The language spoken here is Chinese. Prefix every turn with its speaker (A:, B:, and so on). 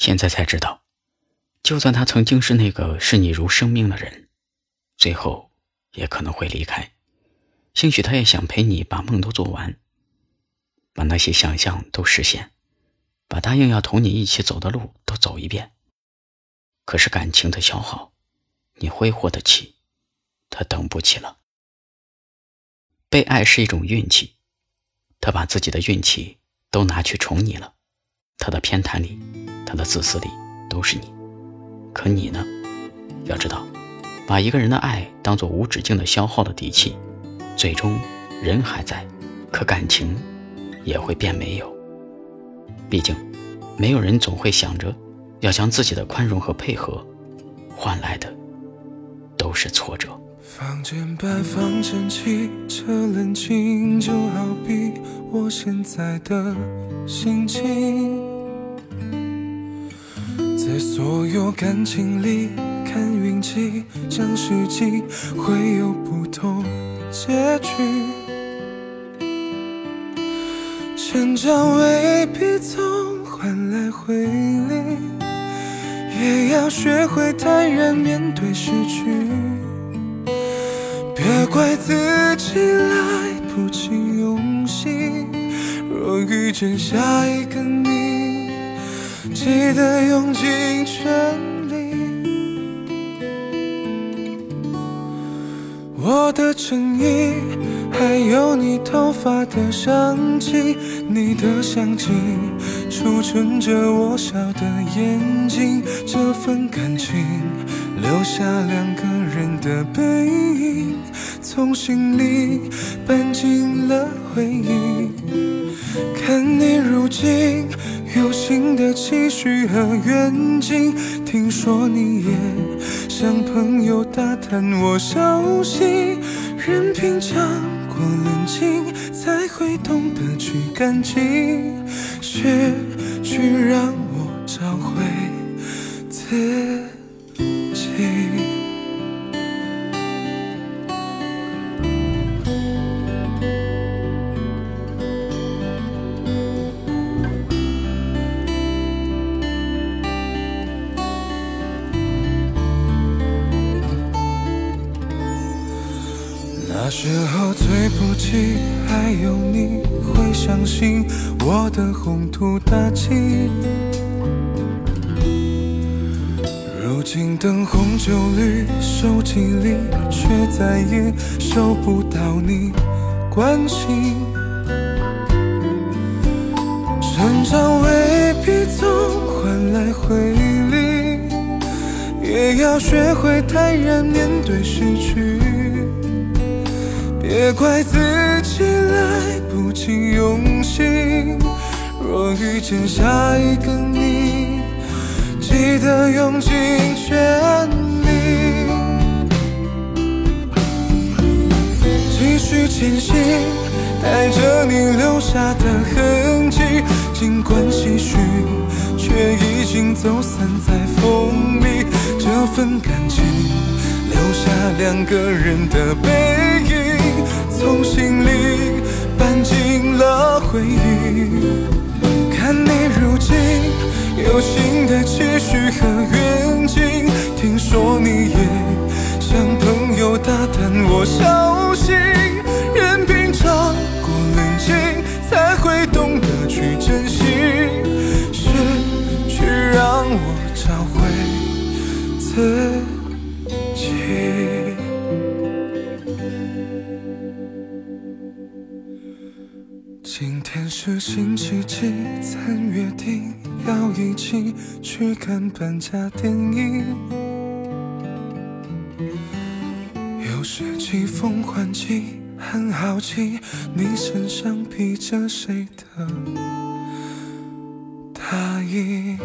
A: 现在才知道，就算他曾经是那个视你如生命的人，最后也可能会离开。兴许他也想陪你把梦都做完，把那些想象都实现，把答应要同你一起走的路都走一遍。可是感情的消耗，你挥霍得起，他等不起了。被爱是一种运气，他把自己的运气都拿去宠你了，他的偏袒里。他的自私里都是你，可你呢？要知道，把一个人的爱当做无止境的消耗的底气，最终人还在，可感情也会变没有。毕竟，没有人总会想着要将自己的宽容和配合换来的都是挫折。
B: 房间摆放整齐，车冷清就好比我现在的心情。在所有感情里看运气，讲实际会有不同结局。成长未必总换来回礼，也要学会坦然面对失去。别怪自己来不及用心，若遇见下一个你。记得用尽全力，我的诚意，还有你头发的香气，你的相机储存着我笑的眼睛，这份感情留下两个人的背影，从心里搬进了回忆，看你如今。有新的期许和愿景，听说你也向朋友打探我消息，任凭尝过冷静，才会懂得去感激，学去让我找回自己。那时候最不济，还有你会相信我的宏图大计。如今灯红酒绿，手机里却再也收不到你关心。成长未必总换来回礼，也要学会坦然面对失去。别怪自己来不及用心，若遇见下一个你，记得用尽全力，继续前行，带着你留下的痕迹，尽管唏嘘，却已经走散在风里。这份感情，留下两个人的背影。从心里搬进了回忆，看你如今有新的期许和愿景，听说你也向朋友打探我这星期几？曾约定要一起去看搬家电影。有时季风换季，很好奇你身上披着谁的大衣。